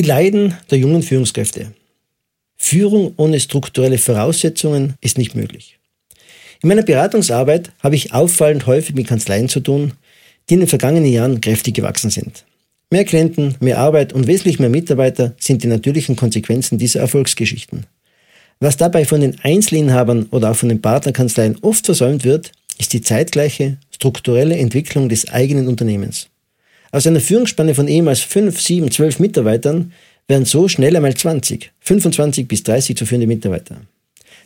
Die Leiden der jungen Führungskräfte. Führung ohne strukturelle Voraussetzungen ist nicht möglich. In meiner Beratungsarbeit habe ich auffallend häufig mit Kanzleien zu tun, die in den vergangenen Jahren kräftig gewachsen sind. Mehr Klienten, mehr Arbeit und wesentlich mehr Mitarbeiter sind die natürlichen Konsequenzen dieser Erfolgsgeschichten. Was dabei von den Einzelinhabern oder auch von den Partnerkanzleien oft versäumt wird, ist die zeitgleiche strukturelle Entwicklung des eigenen Unternehmens. Aus einer Führungsspanne von ehemals 5, 7, 12 Mitarbeitern werden so schnell einmal 20, 25 bis 30 zu führende Mitarbeiter.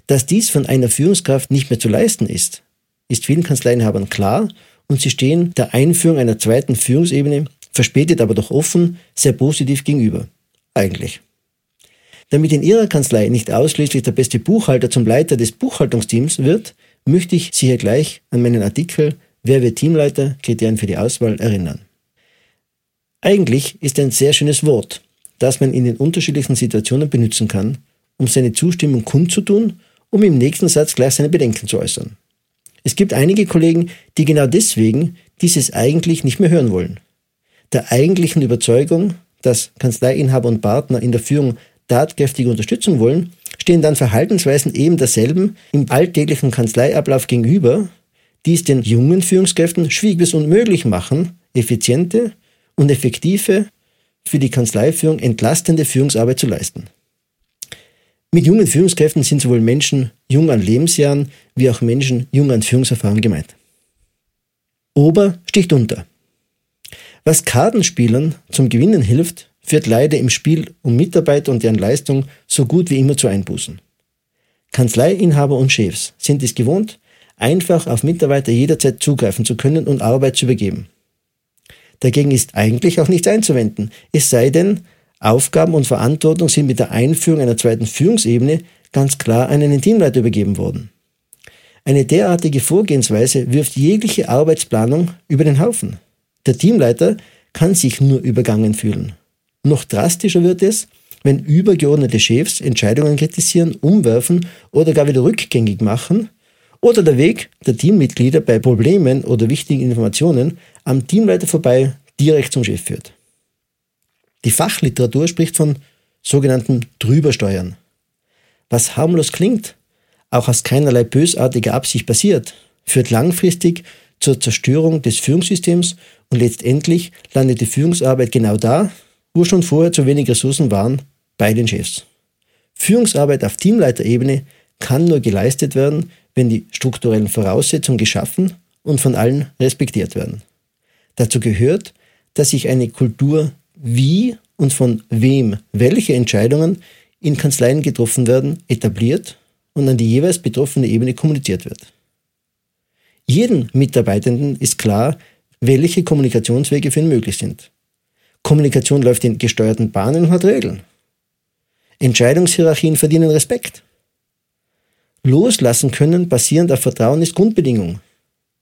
Dass dies von einer Führungskraft nicht mehr zu leisten ist, ist vielen Kanzleienhabern klar und sie stehen der Einführung einer zweiten Führungsebene, verspätet aber doch offen, sehr positiv gegenüber. Eigentlich. Damit in Ihrer Kanzlei nicht ausschließlich der beste Buchhalter zum Leiter des Buchhaltungsteams wird, möchte ich Sie hier gleich an meinen Artikel Wer wird Teamleiter? Kriterien für die Auswahl erinnern. Eigentlich ist ein sehr schönes Wort, das man in den unterschiedlichsten Situationen benutzen kann, um seine Zustimmung kundzutun, um im nächsten Satz gleich seine Bedenken zu äußern. Es gibt einige Kollegen, die genau deswegen dieses eigentlich nicht mehr hören wollen. Der eigentlichen Überzeugung, dass Kanzleiinhaber und Partner in der Führung tatkräftige Unterstützung wollen, stehen dann Verhaltensweisen eben derselben im alltäglichen Kanzleiablauf gegenüber, die es den jungen Führungskräften schwierig bis unmöglich machen, effiziente und effektive, für die Kanzleiführung entlastende Führungsarbeit zu leisten. Mit jungen Führungskräften sind sowohl Menschen jung an Lebensjahren wie auch Menschen jung an Führungserfahrung gemeint. Ober sticht unter. Was Kartenspielern zum Gewinnen hilft, führt leider im Spiel um Mitarbeiter und deren Leistung so gut wie immer zu Einbußen. Kanzleiinhaber und Chefs sind es gewohnt, einfach auf Mitarbeiter jederzeit zugreifen zu können und Arbeit zu übergeben. Dagegen ist eigentlich auch nichts einzuwenden, es sei denn, Aufgaben und Verantwortung sind mit der Einführung einer zweiten Führungsebene ganz klar an einen Teamleiter übergeben worden. Eine derartige Vorgehensweise wirft jegliche Arbeitsplanung über den Haufen. Der Teamleiter kann sich nur übergangen fühlen. Noch drastischer wird es, wenn übergeordnete Chefs Entscheidungen kritisieren, umwerfen oder gar wieder rückgängig machen oder der Weg der Teammitglieder bei Problemen oder wichtigen Informationen am Teamleiter vorbei direkt zum Chef führt. Die Fachliteratur spricht von sogenannten Drübersteuern. Was harmlos klingt, auch aus keinerlei bösartiger Absicht passiert, führt langfristig zur Zerstörung des Führungssystems und letztendlich landet die Führungsarbeit genau da, wo schon vorher zu wenig Ressourcen waren, bei den Chefs. Führungsarbeit auf Teamleiterebene kann nur geleistet werden, wenn die strukturellen Voraussetzungen geschaffen und von allen respektiert werden. Dazu gehört, dass sich eine Kultur wie und von wem welche Entscheidungen in Kanzleien getroffen werden, etabliert und an die jeweils betroffene Ebene kommuniziert wird. Jedem Mitarbeitenden ist klar, welche Kommunikationswege für ihn möglich sind. Kommunikation läuft in gesteuerten Bahnen und hat Regeln. Entscheidungshierarchien verdienen Respekt. Loslassen können basierend auf Vertrauen ist Grundbedingung.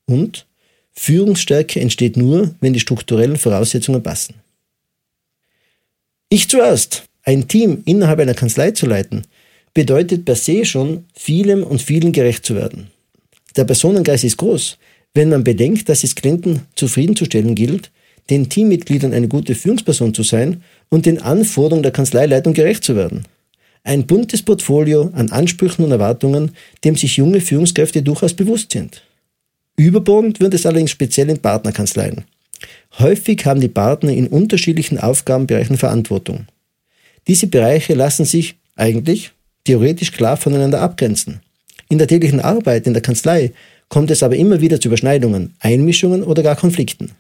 Und Führungsstärke entsteht nur, wenn die strukturellen Voraussetzungen passen. Ich zuerst, ein Team innerhalb einer Kanzlei zu leiten, bedeutet per se schon, vielem und vielen gerecht zu werden. Der Personengeist ist groß, wenn man bedenkt, dass es Klienten zufriedenzustellen gilt, den Teammitgliedern eine gute Führungsperson zu sein und den Anforderungen der Kanzleileitung gerecht zu werden. Ein buntes Portfolio an Ansprüchen und Erwartungen, dem sich junge Führungskräfte durchaus bewusst sind. Überbordend wird es allerdings speziell in Partnerkanzleien. Häufig haben die Partner in unterschiedlichen Aufgabenbereichen Verantwortung. Diese Bereiche lassen sich eigentlich theoretisch klar voneinander abgrenzen. In der täglichen Arbeit in der Kanzlei kommt es aber immer wieder zu Überschneidungen, Einmischungen oder gar Konflikten.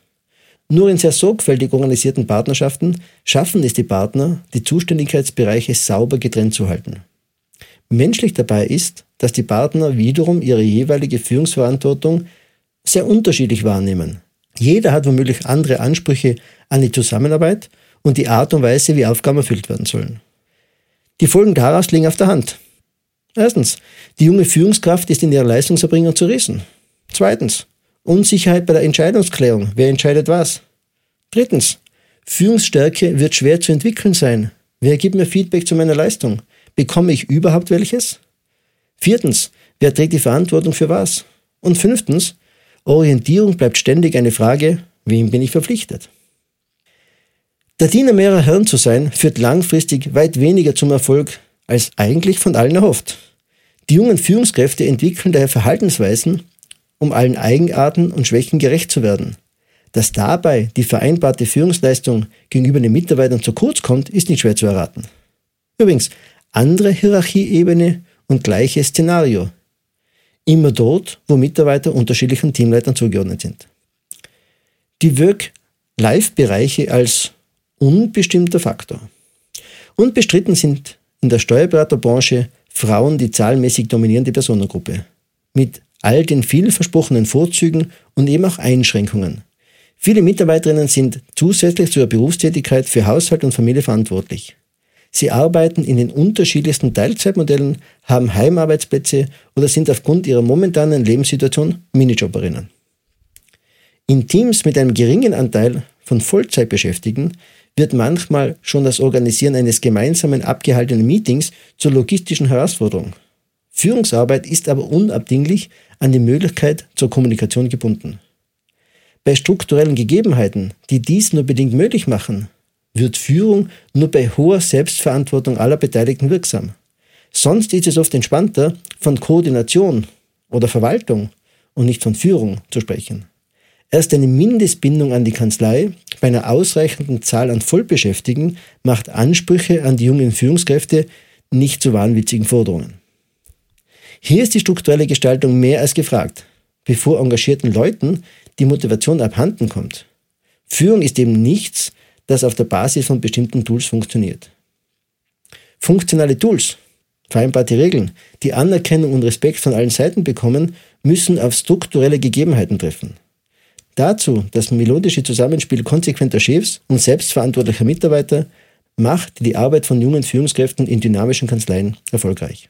Nur in sehr sorgfältig organisierten Partnerschaften schaffen es die Partner, die Zuständigkeitsbereiche sauber getrennt zu halten. Menschlich dabei ist, dass die Partner wiederum ihre jeweilige Führungsverantwortung sehr unterschiedlich wahrnehmen. Jeder hat womöglich andere Ansprüche an die Zusammenarbeit und die Art und Weise, wie Aufgaben erfüllt werden sollen. Die Folgen daraus liegen auf der Hand. Erstens, die junge Führungskraft ist in ihrer Leistungserbringung zerrissen. Zweitens, Unsicherheit bei der Entscheidungsklärung. Wer entscheidet was? Drittens. Führungsstärke wird schwer zu entwickeln sein. Wer gibt mir Feedback zu meiner Leistung? Bekomme ich überhaupt welches? Viertens. Wer trägt die Verantwortung für was? Und fünftens. Orientierung bleibt ständig eine Frage, wem bin ich verpflichtet? Der Diener mehrerer Herren zu sein, führt langfristig weit weniger zum Erfolg, als eigentlich von allen erhofft. Die jungen Führungskräfte entwickeln daher Verhaltensweisen, um allen Eigenarten und Schwächen gerecht zu werden. Dass dabei die vereinbarte Führungsleistung gegenüber den Mitarbeitern zu kurz kommt, ist nicht schwer zu erraten. Übrigens, andere Hierarchieebene und gleiches Szenario. Immer dort, wo Mitarbeiter unterschiedlichen Teamleitern zugeordnet sind. Die Work-Life-Bereiche als unbestimmter Faktor. Unbestritten sind in der Steuerberaterbranche Frauen die zahlenmäßig dominierende Personengruppe. Mit all den vielversprochenen Vorzügen und eben auch Einschränkungen. Viele Mitarbeiterinnen sind zusätzlich zur Berufstätigkeit für Haushalt und Familie verantwortlich. Sie arbeiten in den unterschiedlichsten Teilzeitmodellen, haben Heimarbeitsplätze oder sind aufgrund ihrer momentanen Lebenssituation Minijobberinnen. In Teams mit einem geringen Anteil von Vollzeitbeschäftigten wird manchmal schon das Organisieren eines gemeinsamen abgehaltenen Meetings zur logistischen Herausforderung. Führungsarbeit ist aber unabdinglich an die Möglichkeit zur Kommunikation gebunden. Bei strukturellen Gegebenheiten, die dies nur bedingt möglich machen, wird Führung nur bei hoher Selbstverantwortung aller Beteiligten wirksam. Sonst ist es oft entspannter, von Koordination oder Verwaltung und nicht von Führung zu sprechen. Erst eine Mindestbindung an die Kanzlei bei einer ausreichenden Zahl an Vollbeschäftigten macht Ansprüche an die jungen Führungskräfte nicht zu wahnwitzigen Forderungen. Hier ist die strukturelle Gestaltung mehr als gefragt, bevor engagierten Leuten die Motivation abhanden kommt. Führung ist eben nichts, das auf der Basis von bestimmten Tools funktioniert. Funktionale Tools, vereinbarte Regeln, die Anerkennung und Respekt von allen Seiten bekommen, müssen auf strukturelle Gegebenheiten treffen. Dazu das melodische Zusammenspiel konsequenter Chefs und selbstverantwortlicher Mitarbeiter macht die Arbeit von jungen Führungskräften in dynamischen Kanzleien erfolgreich.